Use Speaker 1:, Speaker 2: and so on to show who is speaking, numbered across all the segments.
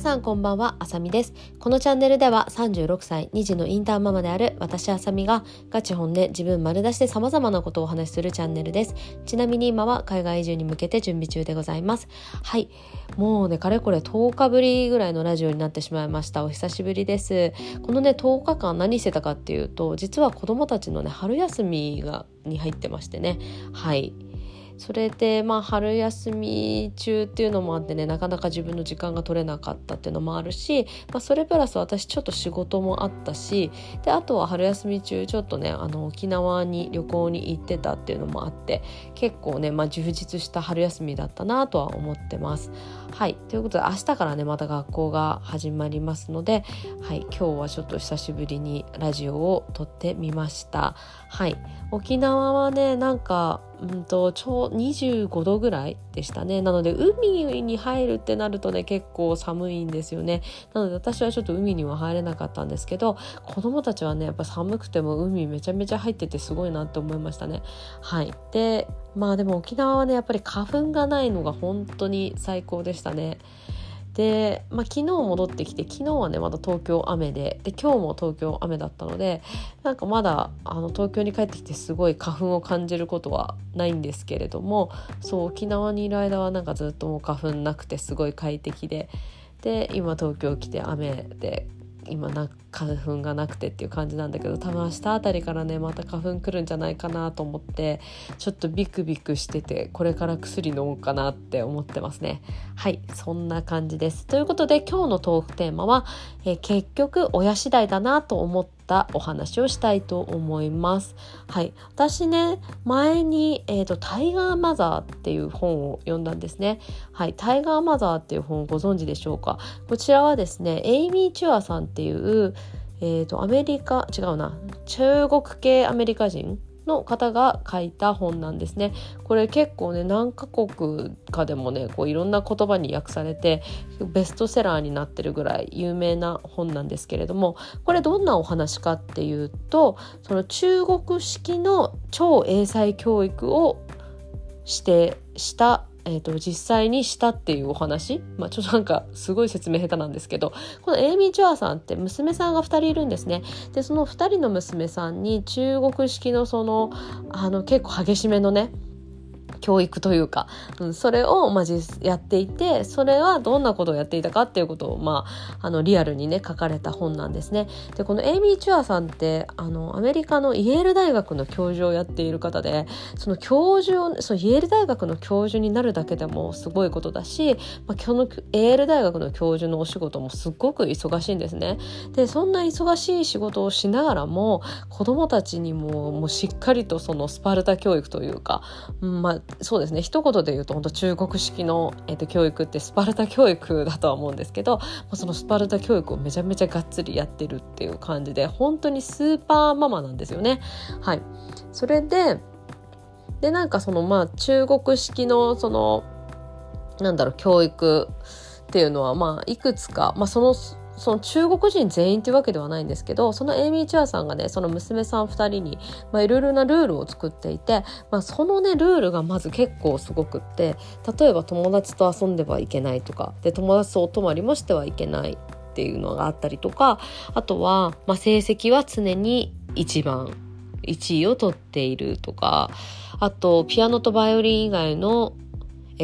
Speaker 1: 皆さんこんばんは、あさみです。このチャンネルでは36歳、2児のインターンママである私あさみがガチ本音、自分丸出しで様々なことをお話しするチャンネルです。ちなみに今は海外移住に向けて準備中でございます。はい。もうね、かれこれ10日ぶりぐらいのラジオになってしまいました。お久しぶりです。このね、10日間何してたかっていうと、実は子供たちのね、春休みが、に入ってましてね。はい。それでまあ春休み中っていうのもあってねなかなか自分の時間が取れなかったっていうのもあるし、まあ、それプラス私ちょっと仕事もあったしであとは春休み中ちょっとねあの沖縄に旅行に行ってたっていうのもあって結構ね、まあ、充実した春休みだったなとは思ってます。はいということで明日からねまた学校が始まりますので、はい、今日はちょっと久しぶりにラジオを撮ってみました。はい沖縄はねなんかうんとちょ25度ぐらいでしたね。なので海に入るってなるとね結構寒いんですよね。なので私はちょっと海には入れなかったんですけど子供たちはねやっぱ寒くても海めちゃめちゃ入っててすごいなって思いましたね。はい。でまあでも沖縄はねやっぱり花粉がないのが本当に最高でしたね。で、まあ、昨日戻ってきて昨日はねまだ東京雨でで今日も東京雨だったのでなんかまだあの東京に帰ってきてすごい花粉を感じることはないんですけれどもそう沖縄にいる間はなんかずっともう花粉なくてすごい快適でで今東京来て雨で今な花粉がなくてっていう感じなんだけど多分明日あたりからねまた花粉来るんじゃないかなと思ってちょっとビクビクしててこれから薬飲もうかなって思ってますねはいそんな感じですということで今日のトークテーマは、え結局親次第だなと思ってったお話をしたいと思います。はい、私ね前に、えーと「タイガーマザー」っていう本を読んだんですね。はい、タイガーマザーっていう本をご存知でしょうか？こちらはですねエイミー・チュアさんっていうえーとアメリカ違うな中国系アメリカ人の方が書いた本なんですね。これ結構ね何カ国かでもねこういろんな言葉に訳されてベストセラーになってるぐらい有名な本なんですけれどもこれどんなお話かっていうとその中国式の超英才教育をしてしたえーと、実際にしたっていうお話、まあ、ちょっとなんかすごい説明下手なんですけど。このエイミー・チュアさんって娘さんが2人いるんですね。でその2人の娘さんに中国式のそのあの結構激しめのね教育というか、うん、それをまあやっていてそれはどんなことをやっていたかっていうことを、まあ、あのリアルにね書かれた本なんですね。でこのエイミー・チュアさんってあのアメリカのイェール大学の教授をやっている方でその教授をそのイェール大学の教授になるだけでもすごいことだし、まあ、のエール大学の教授のお仕事もすっごく忙しいんですね。でそんな忙しい仕事をしながらも子どもたちにももうしっかりとそのスパルタ教育というか、まあ、そうですね一言で言うと本当中国式の、えーと、教育ってスパルタ教育だとは思うんですけど、そのスパルタ教育をめちゃめちゃがっつりやってるっていう感じで本当にスーパーママなんですよね。はい、それででなんかそのまあ中国式のそのなんだろう教育っていうのはまあいくつか、まあ、そのその中国人全員っていうわけではないんですけどそのエイミー・チュアさんがねその娘さん2人にいろいろなルールを作っていて、まあ、そのねルールがまず結構すごくって例えば友達と遊んではいけないとかで友達とお泊まりもしてはいけないっていうのがあったりとかあとは、まあ、成績は常に一番1位を取っているとかあとピアノとバイオリン以外の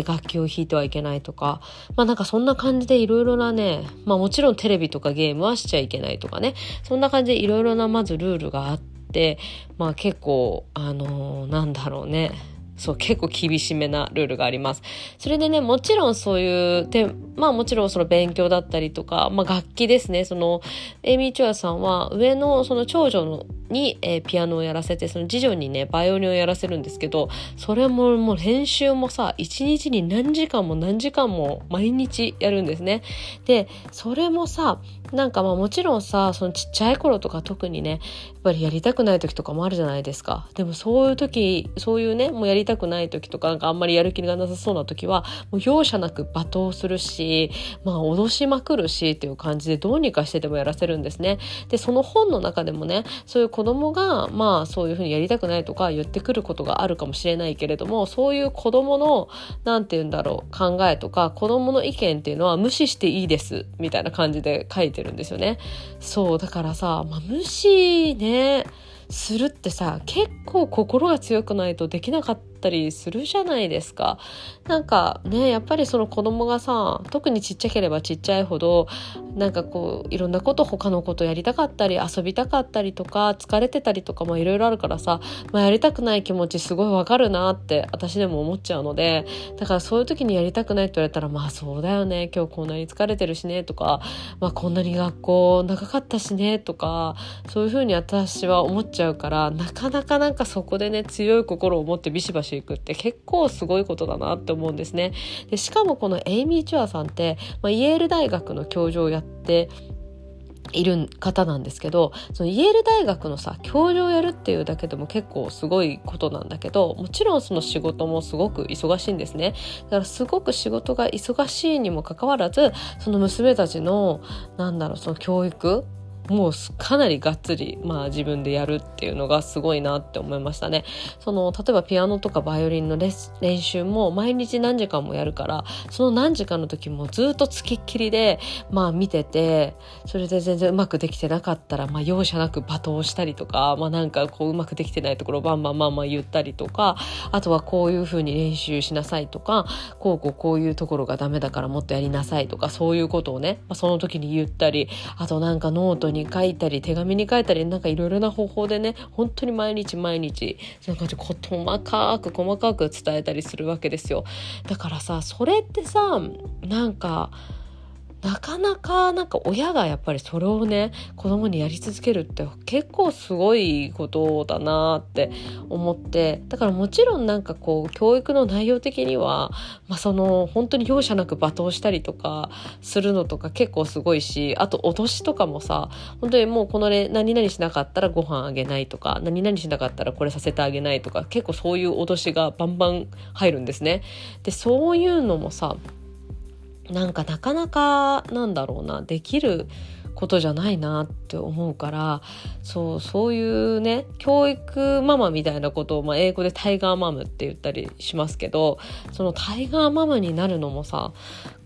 Speaker 1: 楽器を弾いてはいけないとか、まあなんかそんな感じでいろいろなね、まあもちろんテレビとかゲームはしちゃいけないとかね、そんな感じでいろいろなまずルールがあって、まあ結構、あのー、なんだろうね、そう結構厳しめなルールがあります。それでね、もちろんそういうで、まあもちろんその勉強だったりとか、まあ楽器ですね。その、エイミー・チュアさんは上のその長女のに、えー、ピアノをやらせて、その次女にね、バイオリンをやらせるんですけど、それももう練習もさ、一日に何時間も何時間も毎日やるんですね。で、それもさ、なんかまあもちろんさ、そのちっちゃい頃とか特にね、やっぱりやりたくない時とかもあるじゃないですか。でもそういう時、そういうね、もうやりたくない時とかなんかあんまりやる気がなさそうな時はもう容赦なく罵倒するしまあ脅しまくるしっていう感じでどうにかしてでもやらせるんですね。でその本の中でもねそういう子供がまあそういうふうにやりたくないとか言ってくることがあるかもしれないけれどもそういう子供の何て言うんだろう考えとか子供の意見っていうのは無視していいですみたいな感じで書いてるんですよね。そうだからさ、まあ、無視ねするってさ結構心が強くないとできなかったりするじゃないですか。なんかねやっぱりその子供がさ特にちっちゃければちっちゃいほどなんかこういろんなこと他のことやりたかったり遊びたかったりとか疲れてたりとかもいろいろあるからさ、まあ、やりたくない気持ちすごいわかるなって私でも思っちゃうのでだからそういう時にやりたくないって言われたらまあそうだよね今日こんなに疲れてるしねとか、まあ、こんなに学校長かったしねとかそういうふうに私は思っちゃうからなかなかなんかそこでね強い心を持ってビシバシしいくって結構すごいことだなって思うんですね。でしかもこのエイミー・チュアさんって、まあ、イェール大学の教授をやっている方なんですけどそのイェール大学のさ教授をやるっていうだけでも結構すごいことなんだけどもちろんその仕事もすごく忙しいんですねだからすごく仕事が忙しいにもかかわらずその娘たちのなんだろうその教育もうかなりがっつり、まあ、自分でやるっていうのがすごいなって思いましたね。その例えばピアノとかバイオリンの練習も毎日何時間もやるからその何時間の時もずっとつきっきりで、まあ、見ててそれで全然うまくできてなかったら、まあ、容赦なく罵倒したりとか、まあ、なんかこううまくできてないところバンバンバンバン言ったりとかあとはこういうふうに練習しなさいとかこうこうこういうところがダメだからもっとやりなさいとかそういうことをね、まあ、その時に言ったりあとなんかノートにに書いたり手紙に書いたりなんかいろいろな方法でね本当に毎日毎日そんな感じ細かく細かく伝えたりするわけですよ。だからさそれってさなんかなかなかなんか親がやっぱりそれをね子供にやり続けるって結構すごいことだなって思ってだからもちろんなんかこう教育の内容的には、まあ、その本当に容赦なく罵倒したりとかするのとか結構すごいしあと脅しとかもさ本当にもうこの、ね、何々しなかったらご飯あげないとか何々しなかったらこれさせてあげないとか結構そういう脅しがバンバン入るんですね。でそういうのもさなんかなかなかなんだろうなできることじゃないなって思うからそうそういうね教育ママみたいなことを、まあ、英語でタイガーマムって言ったりしますけどそのタイガーマムになるのもさ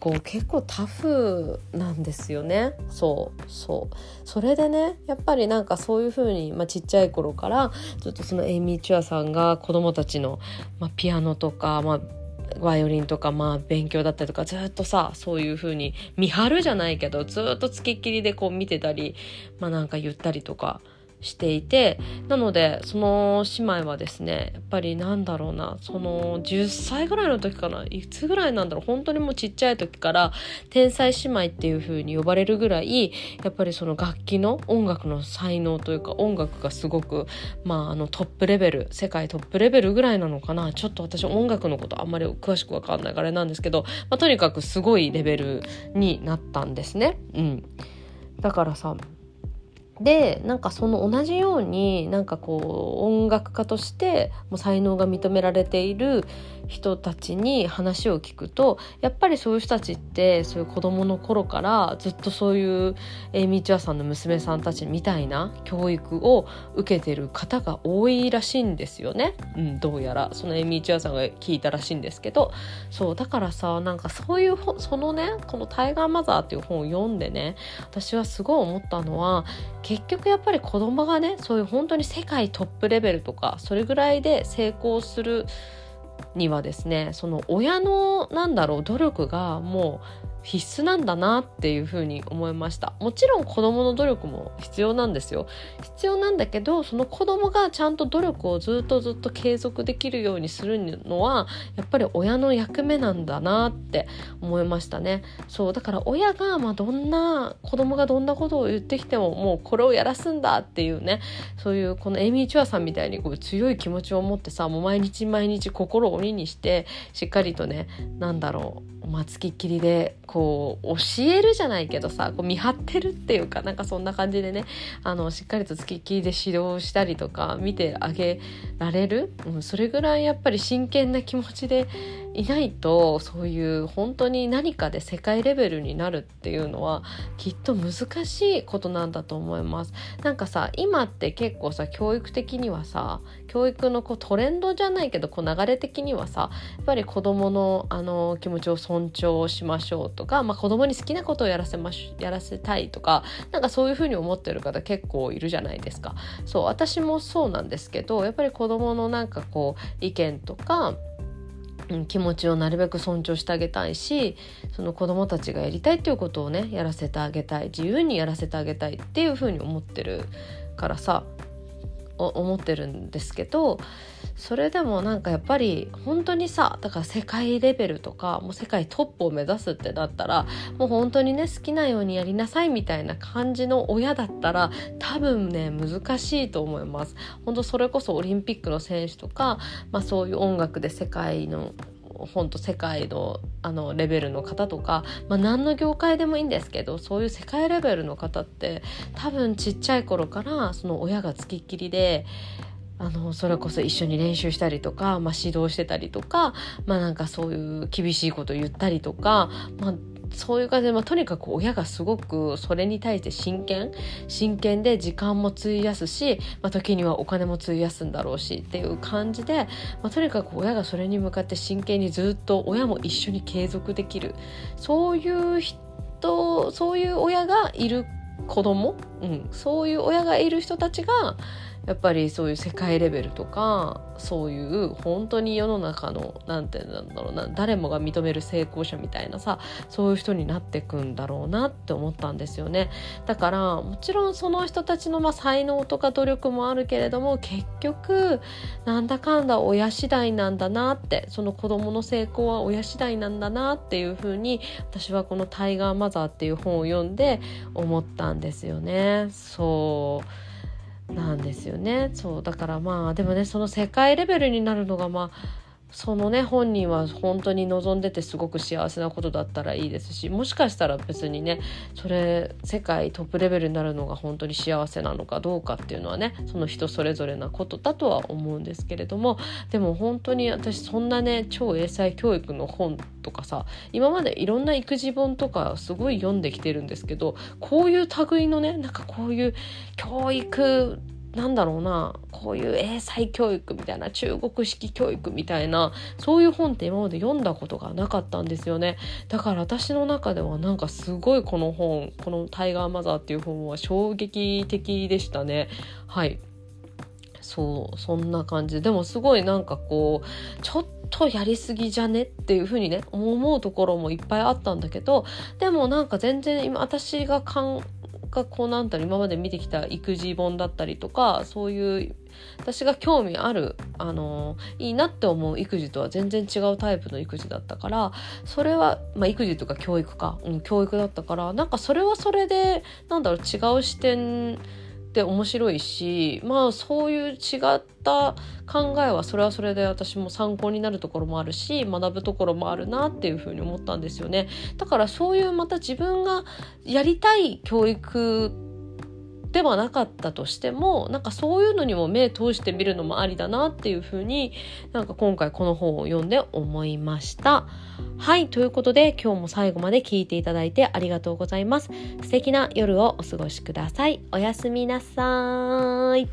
Speaker 1: こう結構タフなんですよね。そうそう。それでねやっぱりなんかそういう風にまあ、ちっちゃい頃からずっとそのエイミー・チュアさんが子供たちの、まあ、ピアノとか、まあ、バイオリンとかまあ勉強だったりとかずっとさそういう風に見張るじゃないけどずっとつきっきりでこう見てたりまあなんか言ったりとかしていてなのでその姉妹はですねやっぱりなんだろうなその10歳ぐらいの時かないつぐらいなんだろう本当にもうちっちゃい時から天才姉妹っていう風に呼ばれるぐらいやっぱりその楽器の音楽の才能というか音楽がすごくまああのトップレベル世界トップレベルぐらいなのかなちょっと私音楽のことあんまり詳しくわかんないからあれなんですけど、まあ、とにかくすごいレベルになったんですね。うん、だからさでなんかその同じようになんかこう音楽家としてもう才能が認められている人たちに話を聞くとやっぱりそういう人たちってそういう子供の頃からずっとそういうエイミー・チュアさんの娘さんたちみたいな教育を受けてる方が多いらしいんですよね、うん、どうやら。そのエイミー・チュアさんが聞いたらしいんですけど。そうだからさなんかそういうそのねこの「タイガーマザー」っていう本を読んでね私はすごい思ったのは結局やっぱり子供がねそういう本当に世界トップレベルとかそれぐらいで成功するにはですねその親のなんだろう努力がもう必須なんだなっていうふうに思いました。もちろん子供の努力も必要なんですよ。必要なんだけどその子供がちゃんと努力をずっとずっと継続できるようにするのはやっぱり親の役目なんだなって思いましたね。そうだから親がまあどんな子供がどんなことを言ってきてももうこれをやらすんだっていうねそういうこのエイミー・チュアさんみたいにこう強い気持ちを持ってさもう毎日毎日心を鬼にしてしっかりとねなんだろうまあ、つきっきりでこう教えるじゃないけどさこう見張ってるっていうかなんかそんな感じでねあのしっかりとつきっきりで指導したりとか見てあげられる、うん、それぐらいやっぱり真剣な気持ちでいないとそういう本当に何かで世界レベルになるっていうのはきっと難しいことなんだと思います。なんかさ今って結構さ教育的にはさ教育のこうトレンドじゃないけどこう流れ的にはさやっぱり子どものあの気持ちを尊重しましょうとか、まあ、子供に好きなことをやらせましやらせたいとかなんかそういうふうに思ってる方結構いるじゃないですか。そう私もそうなんですけどやっぱり子どものなんかこう意見とか、気持ちをなるべく尊重してあげたいしその子どもたちがやりたいっていうことをねやらせてあげたい自由にやらせてあげたいっていうふうに思ってるからさ思ってるんですけどそれでもなんかやっぱり本当にさだから世界レベルとかもう世界トップを目指すってなったらもう本当にね好きなようにやりなさいみたいな感じの親だったら多分ね難しいと思います。本当それこそオリンピックの選手とか、まあ、そういう音楽で世界の本当世界のあのレベルの方とか、まあ、何の業界でもいいんですけどそういう世界レベルの方って多分ちっちゃい頃からその親がつきっきりであのそれこそ一緒に練習したりとか、まあ、指導してたりとか、まあ、なんかそういう厳しいこと言ったりとか、まあ、そういう感じで、まあ、とにかく親がすごくそれに対して真剣真剣で時間も費やすし、まあ、時にはお金も費やすんだろうしっていう感じで、まあ、とにかく親がそれに向かって真剣にずっと親も一緒に継続できる。そういう人そういう親がいる子供、うん、そういう親がいる人たちがやっぱりそういう世界レベルとかそういう本当に世の中の何て言うんだろうな誰もが認める成功者みたいなさそういう人になってくんだろうなって思ったんですよね。だからもちろんその人たちのまあ才能とか努力もあるけれども結局なんだかんだ親次第なんだなってその子供の成功は親次第なんだなっていうふうに私はこの「タイガーマザー」っていう本を読んで思ったんですよね。そう。なんですよね。そうだからまあでもねその世界レベルになるのがまあそのね本人は本当に望んでてすごく幸せなことだったらいいですしもしかしたら別にねそれ世界トップレベルになるのが本当に幸せなのかどうかっていうのはねその人それぞれなことだとは思うんですけれどもでも本当に私そんなね超英才教育の本とかさ今までいろんな育児本とかすごい読んできてるんですけどこういう類のねなんかこういう教育なんだろうなこういう英才教育みたいな中国式教育みたいなそういう本って今まで読んだことがなかったんですよね。だから私の中ではなんかすごいこの本この「タイガーマザー」っていう本は衝撃的でしたね。はい。そうそんな感じ。でもすごいなんかこうちょっとやりすぎじゃねっていうふうにね思うところもいっぱいあったんだけどでもなんか全然今私が考えがこうなんたら今まで見てきた育児本だったりとかそういう私が興味あるあのいいなって思う育児とは全然違うタイプの育児だったからそれは、まあ、育児とか教育か、うん、教育だったからなんかそれはそれでなんだろう違う視点って面白いしまあそういう違った考えはそれはそれで私も参考になるところもあるし学ぶところもあるなっていうふうに思ったんですよね。だからそういうまた自分がやりたい教育ではなかったとしてもなんかそういうのにも目通してみるのもありだなっていうふうになんか今回この本を読んで思いました。はいということで今日も最後まで聞いていただいてありがとうございます。素敵な夜をお過ごしください。おやすみなさい。